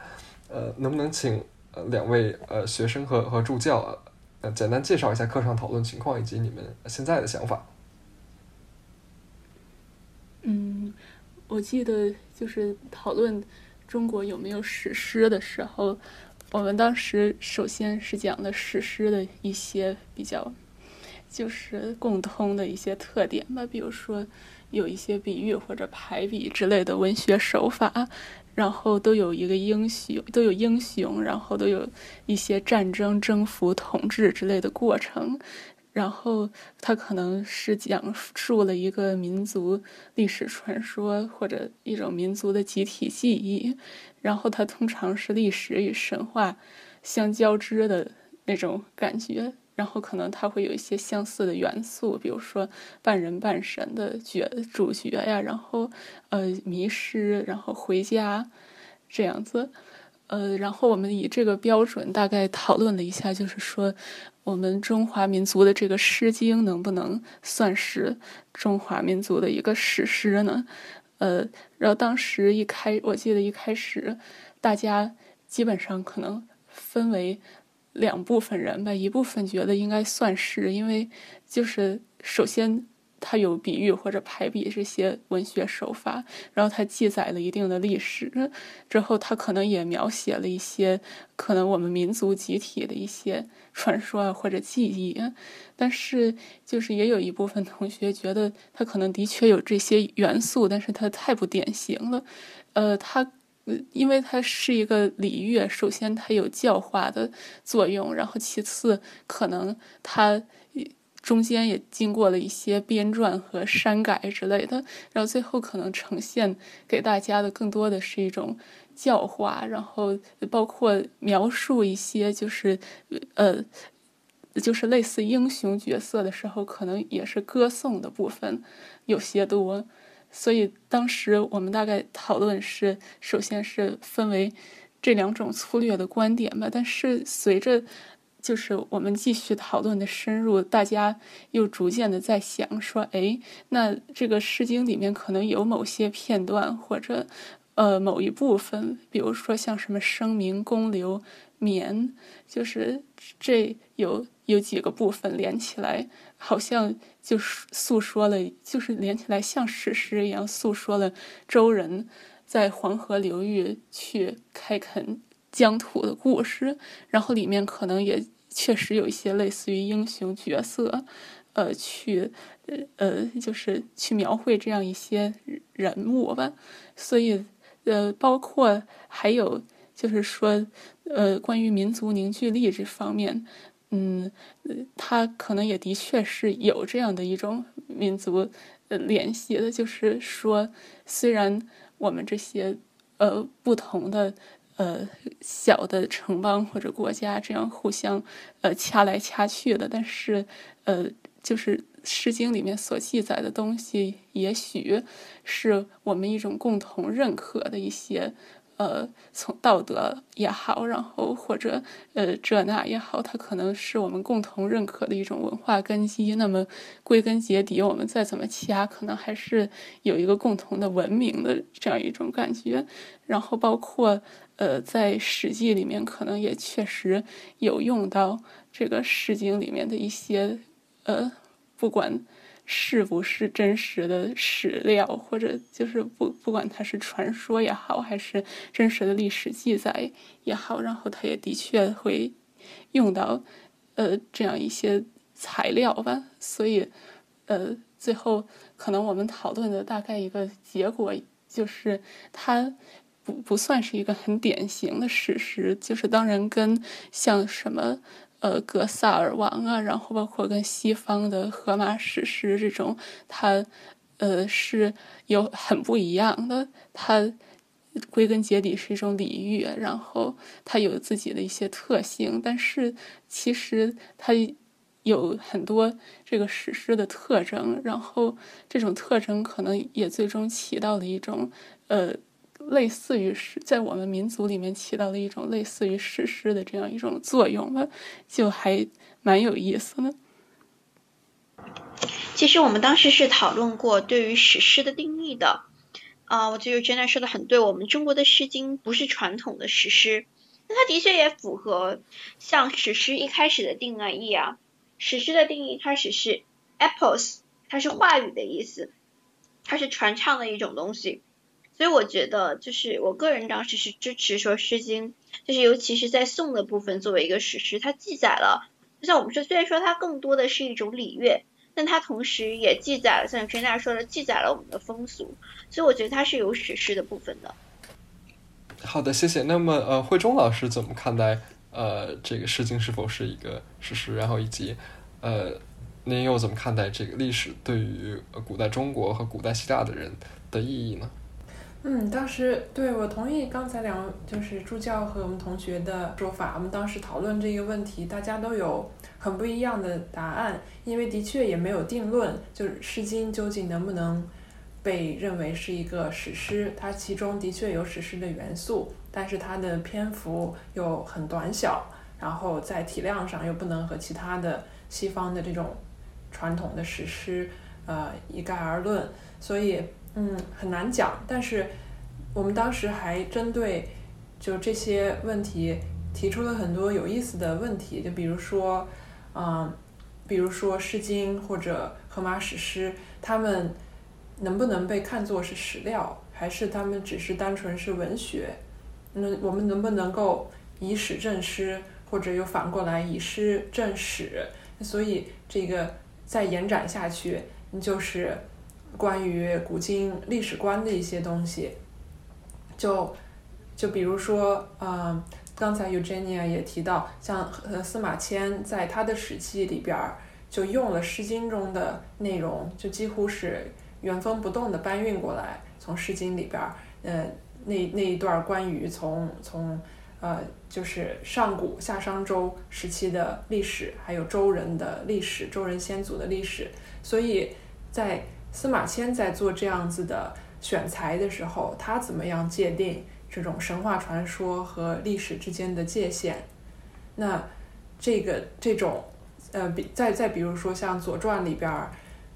呃，能不能请两位呃学生和和助教呃简单介绍一下课上讨论情况以及你们现在的想法？嗯，我记得就是讨论中国有没有史诗的时候，我们当时首先是讲的史诗的一些比较。就是共通的一些特点吧，比如说有一些比喻或者排比之类的文学手法，然后都有一个英雄，都有英雄，然后都有一些战争、征服、统治之类的过程，然后它可能是讲述了一个民族历史传说或者一种民族的集体记忆，然后它通常是历史与神话相交织的那种感觉。然后可能它会有一些相似的元素，比如说半人半神的角主角呀，然后呃迷失，然后回家这样子，呃，然后我们以这个标准大概讨论了一下，就是说我们中华民族的这个《诗经》能不能算是中华民族的一个史诗呢？呃，然后当时一开，我记得一开始大家基本上可能分为。两部分人吧，一部分觉得应该算是，因为就是首先它有比喻或者排比这些文学手法，然后它记载了一定的历史，之后它可能也描写了一些可能我们民族集体的一些传说或者记忆，但是就是也有一部分同学觉得它可能的确有这些元素，但是它太不典型了，呃，它。因为它是一个礼乐，首先它有教化的作用，然后其次可能它中间也经过了一些编撰和删改之类的，然后最后可能呈现给大家的更多的是一种教化，然后包括描述一些就是呃，就是类似英雄角色的时候，可能也是歌颂的部分有些多。所以当时我们大概讨论是，首先是分为这两种粗略的观点吧。但是随着就是我们继续讨论的深入，大家又逐渐的在想说，哎，那这个《诗经》里面可能有某些片段或者呃某一部分，比如说像什么声明、公流、绵，就是这有有几个部分连起来。好像就是诉说了，就是连起来像史诗一样，诉说了周人在黄河流域去开垦疆土的故事。然后里面可能也确实有一些类似于英雄角色，呃，去呃，就是去描绘这样一些人物吧。所以，呃，包括还有就是说，呃，关于民族凝聚力这方面。嗯，他可能也的确是有这样的一种民族呃联系的，就是说，虽然我们这些呃不同的呃小的城邦或者国家这样互相呃掐来掐去的，但是呃，就是《诗经》里面所记载的东西，也许是我们一种共同认可的一些。呃，从道德也好，然后或者呃这那也好，它可能是我们共同认可的一种文化根基。那么归根结底，我们再怎么掐，可能还是有一个共同的文明的这样一种感觉。然后包括呃，在《史记》里面，可能也确实有用到这个《诗经》里面的一些呃，不管。是不是真实的史料，或者就是不不管它是传说也好，还是真实的历史记载也好，然后它也的确会用到呃这样一些材料吧。所以呃，最后可能我们讨论的大概一个结果就是，它不不算是一个很典型的史实，就是当然跟像什么。呃，格萨尔王啊，然后包括跟西方的荷马史诗这种，它呃是有很不一样的。它归根结底是一种礼遇，然后它有自己的一些特性，但是其实它有很多这个史诗的特征，然后这种特征可能也最终起到了一种呃。类似于是在我们民族里面起到了一种类似于史诗的这样一种作用吧，就还蛮有意思的。其实我们当时是讨论过对于史诗的定义的，啊，我觉得 Jenna 说的很对，我们中国的《诗经》不是传统的史诗，那它的确也符合像史诗一开始的定义啊。史诗的定义，它只是 epos，它是话语的意思，它是传唱的一种东西。所以我觉得，就是我个人当时是支持说《诗经》，就是尤其是在宋的部分作为一个史诗，它记载了，就像我们说，虽然说它更多的是一种礼乐，但它同时也记载了，像陈大说的，记载了我们的风俗，所以我觉得它是有史诗的部分的。好的，谢谢。那么，呃，慧中老师怎么看待呃这个《诗经》是否是一个史诗？然后以及呃，您又怎么看待这个历史对于古代中国和古代希腊的人的意义呢？嗯，当时对我同意刚才两就是助教和我们同学的说法。我们当时讨论这个问题，大家都有很不一样的答案，因为的确也没有定论，就是《诗经》究竟能不能被认为是一个史诗？它其中的确有史诗的元素，但是它的篇幅又很短小，然后在体量上又不能和其他的西方的这种传统的史诗呃一概而论，所以。嗯，很难讲，但是我们当时还针对就这些问题提出了很多有意思的问题，就比如说，嗯，比如说《诗经》或者荷马史诗，他们能不能被看作是史料，还是他们只是单纯是文学？那我们能不能够以史证诗，或者又反过来以诗证史？所以这个再延展下去，就是。关于古今历史观的一些东西，就就比如说，嗯，刚才 Eugenia 也提到，像司马迁在他的《史记》里边儿就用了《诗经》中的内容，就几乎是原封不动的搬运过来，从《诗经》里边儿，呃，那那一段关于从从呃就是上古夏商周时期的历史，还有周人的历史，周人先祖的历史，所以在司马迁在做这样子的选材的时候，他怎么样界定这种神话传说和历史之间的界限？那这个这种呃，比再再比如说像《左传》里边儿，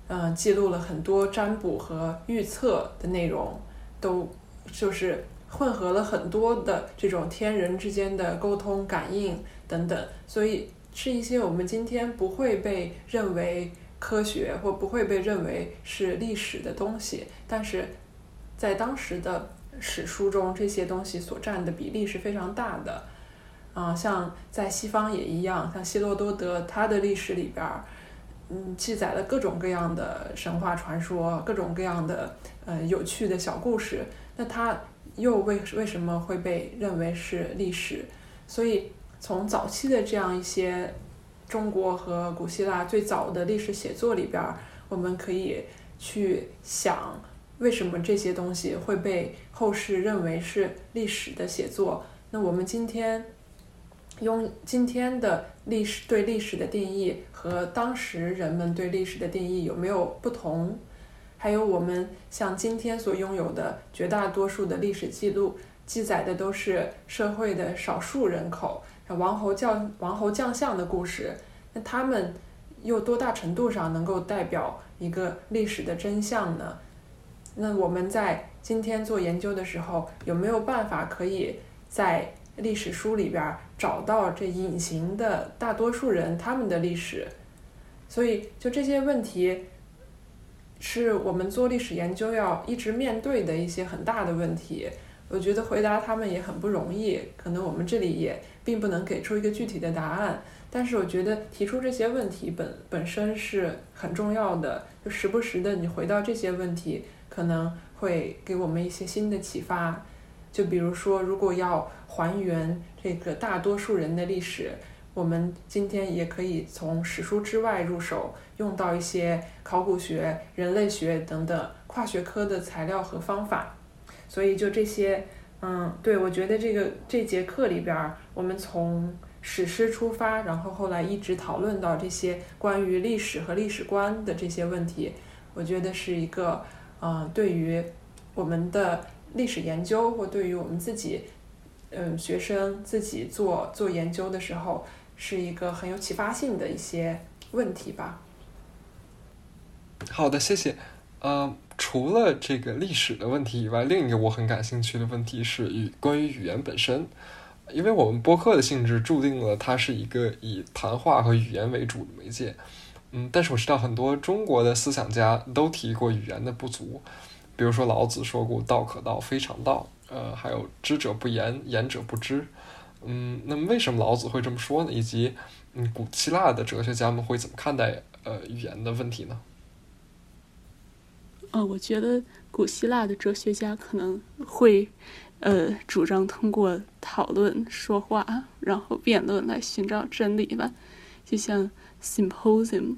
嗯，记录了很多占卜和预测的内容，都就是混合了很多的这种天人之间的沟通、感应等等，所以是一些我们今天不会被认为。科学或不会被认为是历史的东西，但是在当时的史书中，这些东西所占的比例是非常大的。啊，像在西方也一样，像希罗多德他的历史里边，嗯，记载了各种各样的神话传说，各种各样的呃有趣的小故事。那他又为为什么会被认为是历史？所以从早期的这样一些。中国和古希腊最早的历史写作里边，我们可以去想，为什么这些东西会被后世认为是历史的写作？那我们今天用今天的历史对历史的定义和当时人们对历史的定义有没有不同？还有我们像今天所拥有的绝大多数的历史记录，记载的都是社会的少数人口。王侯将王侯将相的故事，那他们又多大程度上能够代表一个历史的真相呢？那我们在今天做研究的时候，有没有办法可以在历史书里边找到这隐形的大多数人他们的历史？所以，就这些问题，是我们做历史研究要一直面对的一些很大的问题。我觉得回答他们也很不容易，可能我们这里也。并不能给出一个具体的答案，但是我觉得提出这些问题本本身是很重要的，就时不时的你回到这些问题，可能会给我们一些新的启发。就比如说，如果要还原这个大多数人的历史，我们今天也可以从史书之外入手，用到一些考古学、人类学等等跨学科的材料和方法。所以就这些。嗯，对，我觉得这个这节课里边，我们从史诗出发，然后后来一直讨论到这些关于历史和历史观的这些问题，我觉得是一个，嗯，对于我们的历史研究或对于我们自己，嗯，学生自己做做研究的时候，是一个很有启发性的一些问题吧。好的，谢谢，嗯。除了这个历史的问题以外，另一个我很感兴趣的问题是语关于语言本身，因为我们播客的性质注定了它是一个以谈话和语言为主的媒介。嗯，但是我知道很多中国的思想家都提过语言的不足，比如说老子说过“道可道，非常道”，呃，还有“知者不言，言者不知”。嗯，那么为什么老子会这么说呢？以及，嗯，古希腊的哲学家们会怎么看待呃语言的问题呢？呃，我觉得古希腊的哲学家可能会，呃，主张通过讨论、说话，然后辩论来寻找真理吧，就像 symposium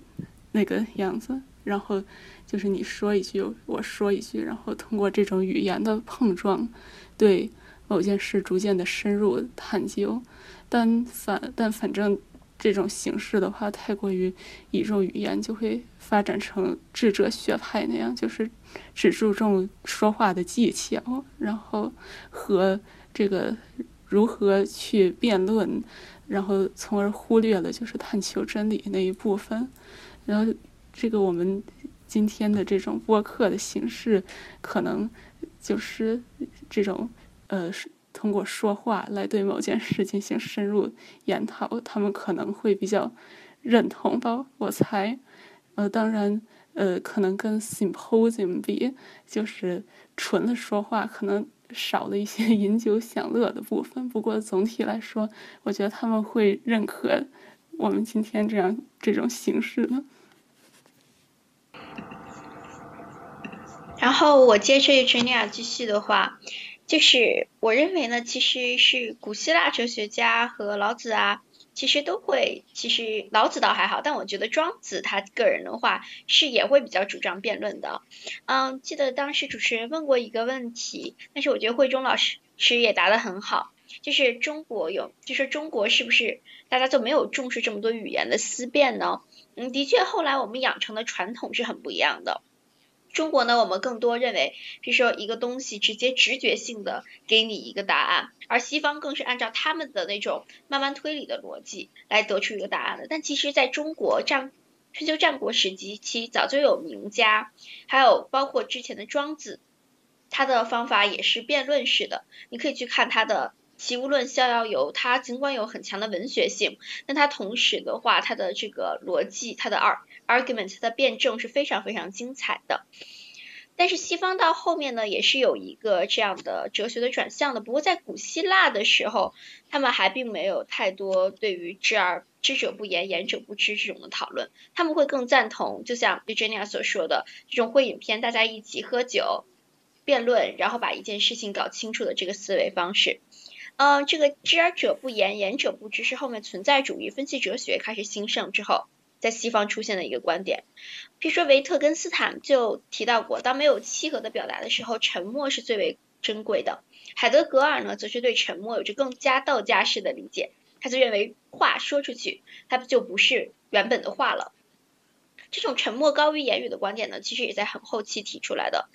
那个样子。然后就是你说一句，我说一句，然后通过这种语言的碰撞，对某件事逐渐的深入探究。但反但反正。这种形式的话，太过于倚重语言，就会发展成智者学派那样，就是只注重说话的技巧，然后和这个如何去辩论，然后从而忽略了就是探求真理那一部分。然后，这个我们今天的这种播客的形式，可能就是这种呃。通过说话来对某件事进行深入研讨，他们可能会比较认同吧，我猜。呃，当然，呃，可能跟 symposium 比，就是纯的说话，可能少了一些饮酒享乐的部分。不过总体来说，我觉得他们会认可我们今天这样这种形式的。然后我接着 Jenia 继续的话。就是我认为呢，其实是古希腊哲学家和老子啊，其实都会，其实老子倒还好，但我觉得庄子他个人的话是也会比较主张辩论的。嗯，记得当时主持人问过一个问题，但是我觉得慧中老师其实也答得很好，就是中国有，就是中国是不是大家就没有重视这么多语言的思辨呢？嗯，的确，后来我们养成的传统是很不一样的。中国呢，我们更多认为，比如说一个东西直接直觉性的给你一个答案，而西方更是按照他们的那种慢慢推理的逻辑来得出一个答案的。但其实，在中国战春秋战国时期，早就有名家，还有包括之前的庄子，他的方法也是辩论式的。你可以去看他的《齐物论》《逍遥游》，它尽管有很强的文学性，但它同时的话，它的这个逻辑，它的二。argument 它的辩证是非常非常精彩的，但是西方到后面呢，也是有一个这样的哲学的转向的。不过在古希腊的时候，他们还并没有太多对于知而知者不言，言者不知这种的讨论。他们会更赞同，就像 Eugenia 所说的这种会影片，大家一起喝酒辩论，然后把一件事情搞清楚的这个思维方式。嗯，这个知而者不言，言者不知是后面存在主义分析哲学开始兴盛之后，在西方出现的一个观点。比如说维特根斯坦就提到过，当没有契合的表达的时候，沉默是最为珍贵的。海德格尔呢，则是对沉默有着更加道家式的理解，他就认为话说出去，它就不是原本的话了。这种沉默高于言语的观点呢，其实也在很后期提出来的。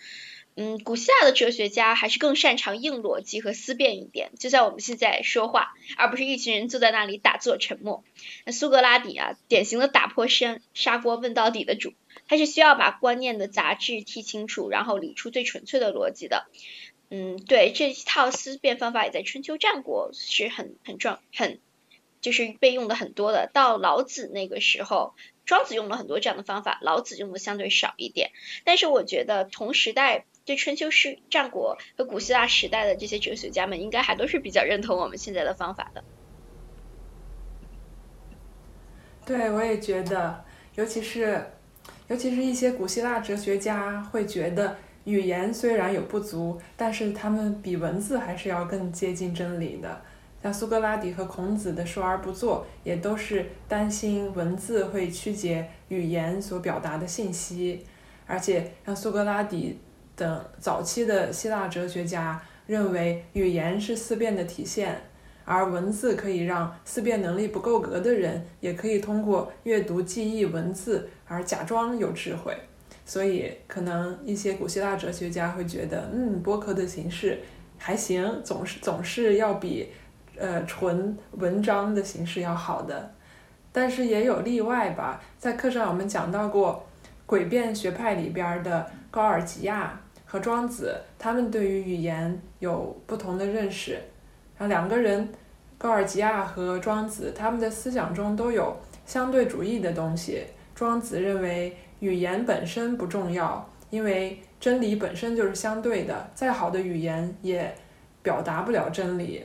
嗯，古希腊的哲学家还是更擅长硬逻辑和思辨一点，就像我们现在说话，而不是一群人坐在那里打坐沉默。那苏格拉底啊，典型的打破砂砂锅问到底的主，他是需要把观念的杂质剔清楚，然后理出最纯粹的逻辑的。嗯，对，这一套思辨方法也在春秋战国是很很重很，就是被用的很多的。到老子那个时候。庄子用了很多这样的方法，老子用的相对少一点。但是我觉得同时代，对春秋时战国和古希腊时代的这些哲学家们，应该还都是比较认同我们现在的方法的。对，我也觉得，尤其是，尤其是一些古希腊哲学家会觉得，语言虽然有不足，但是他们比文字还是要更接近真理的。像苏格拉底和孔子的说而不做，也都是担心文字会曲解语言所表达的信息。而且，像苏格拉底等早期的希腊哲学家认为，语言是思辨的体现，而文字可以让思辨能力不够格的人，也可以通过阅读记忆文字而假装有智慧。所以，可能一些古希腊哲学家会觉得，嗯，播客的形式还行，总是总是要比。呃，纯文章的形式要好的，但是也有例外吧。在课上我们讲到过，诡辩学派里边的高尔基亚和庄子，他们对于语言有不同的认识。然后两个人，高尔基亚和庄子，他们的思想中都有相对主义的东西。庄子认为语言本身不重要，因为真理本身就是相对的，再好的语言也表达不了真理。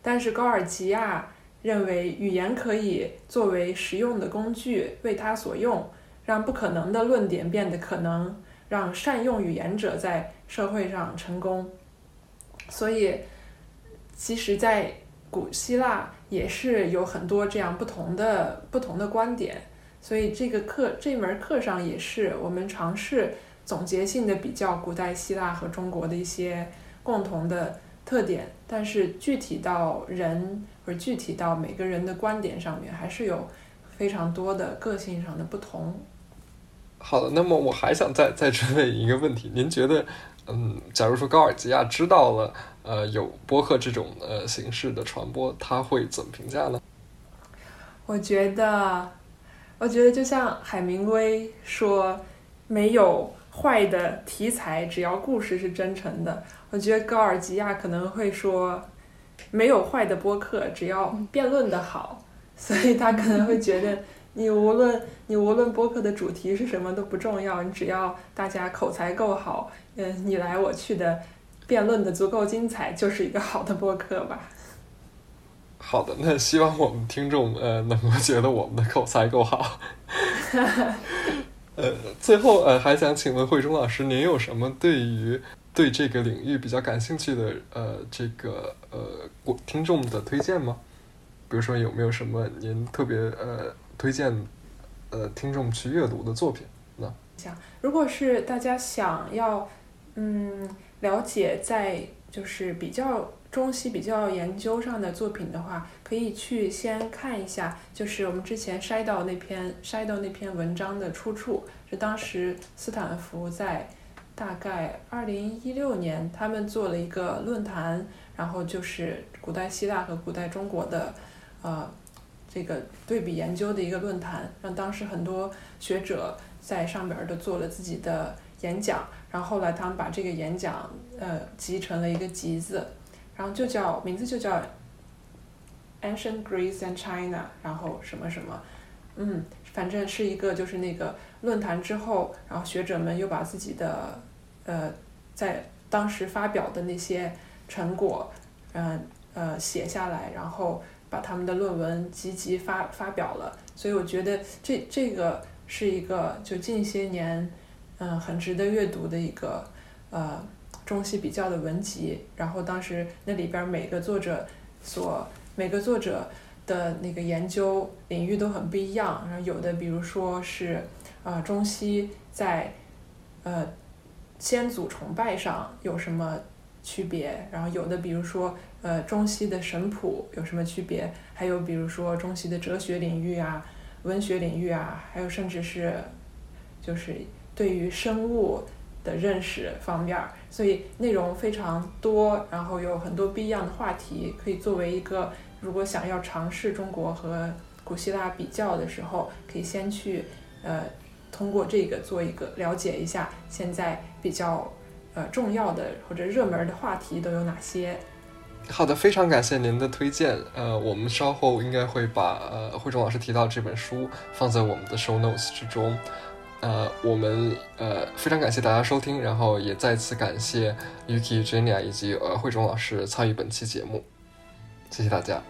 但是高尔基亚认为，语言可以作为实用的工具，为他所用，让不可能的论点变得可能，让善用语言者在社会上成功。所以，其实，在古希腊也是有很多这样不同的不同的观点。所以，这个课这门课上也是我们尝试总结性的比较古代希腊和中国的一些共同的。特点，但是具体到人或者具体到每个人的观点上面，还是有非常多的个性上的不同。好的，那么我还想再 <laughs> 再追问一个问题，您觉得，嗯，假如说高尔基亚知道了，呃，有播客这种呃形式的传播，他会怎么评价呢？我觉得，我觉得就像海明威说，没有坏的题材，只要故事是真诚的。我觉得高尔基亚可能会说，没有坏的播客，只要辩论的好，所以他可能会觉得，你无论你无论播客的主题是什么都不重要，你只要大家口才够好，嗯，你来我去的辩论的足够精彩，就是一个好的播客吧。好的，那希望我们听众呃能够觉得我们的口才够好。<laughs> 呃，最后呃还想请问慧中老师，您有什么对于？对这个领域比较感兴趣的呃，这个呃，我听众的推荐吗？比如说有没有什么您特别呃推荐呃听众去阅读的作品呢？想，如果是大家想要嗯了解在就是比较中西比较研究上的作品的话，可以去先看一下，就是我们之前筛到那篇筛到那篇文章的出处，是当时斯坦福在。大概二零一六年，他们做了一个论坛，然后就是古代希腊和古代中国的，呃，这个对比研究的一个论坛，让当时很多学者在上边儿都做了自己的演讲，然后后来他们把这个演讲呃集成了一个集子，然后就叫名字就叫 Ancient Greece and China，然后什么什么，嗯，反正是一个就是那个。论坛之后，然后学者们又把自己的，呃，在当时发表的那些成果，嗯呃写下来，然后把他们的论文集集发发表了。所以我觉得这这个是一个就近些年，嗯很值得阅读的一个呃中西比较的文集，然后当时那里边每个作者所每个作者的那个研究领域都很不一样，然后有的比如说是呃中西在呃先祖崇拜上有什么区别，然后有的比如说呃中西的神谱有什么区别，还有比如说中西的哲学领域啊、文学领域啊，还有甚至是就是对于生物的认识方面儿，所以内容非常多，然后有很多不一样的话题，可以作为一个如果想要尝试中国和古希腊比较的时候，可以先去呃通过这个做一个了解一下现在比较呃重要的或者热门的话题都有哪些。好的，非常感谢您的推荐。呃，我们稍后应该会把呃慧中老师提到这本书放在我们的 show notes 之中。呃，我们呃非常感谢大家收听，然后也再次感谢 Yuki、Jenny 以及呃慧中老师参与本期节目，谢谢大家。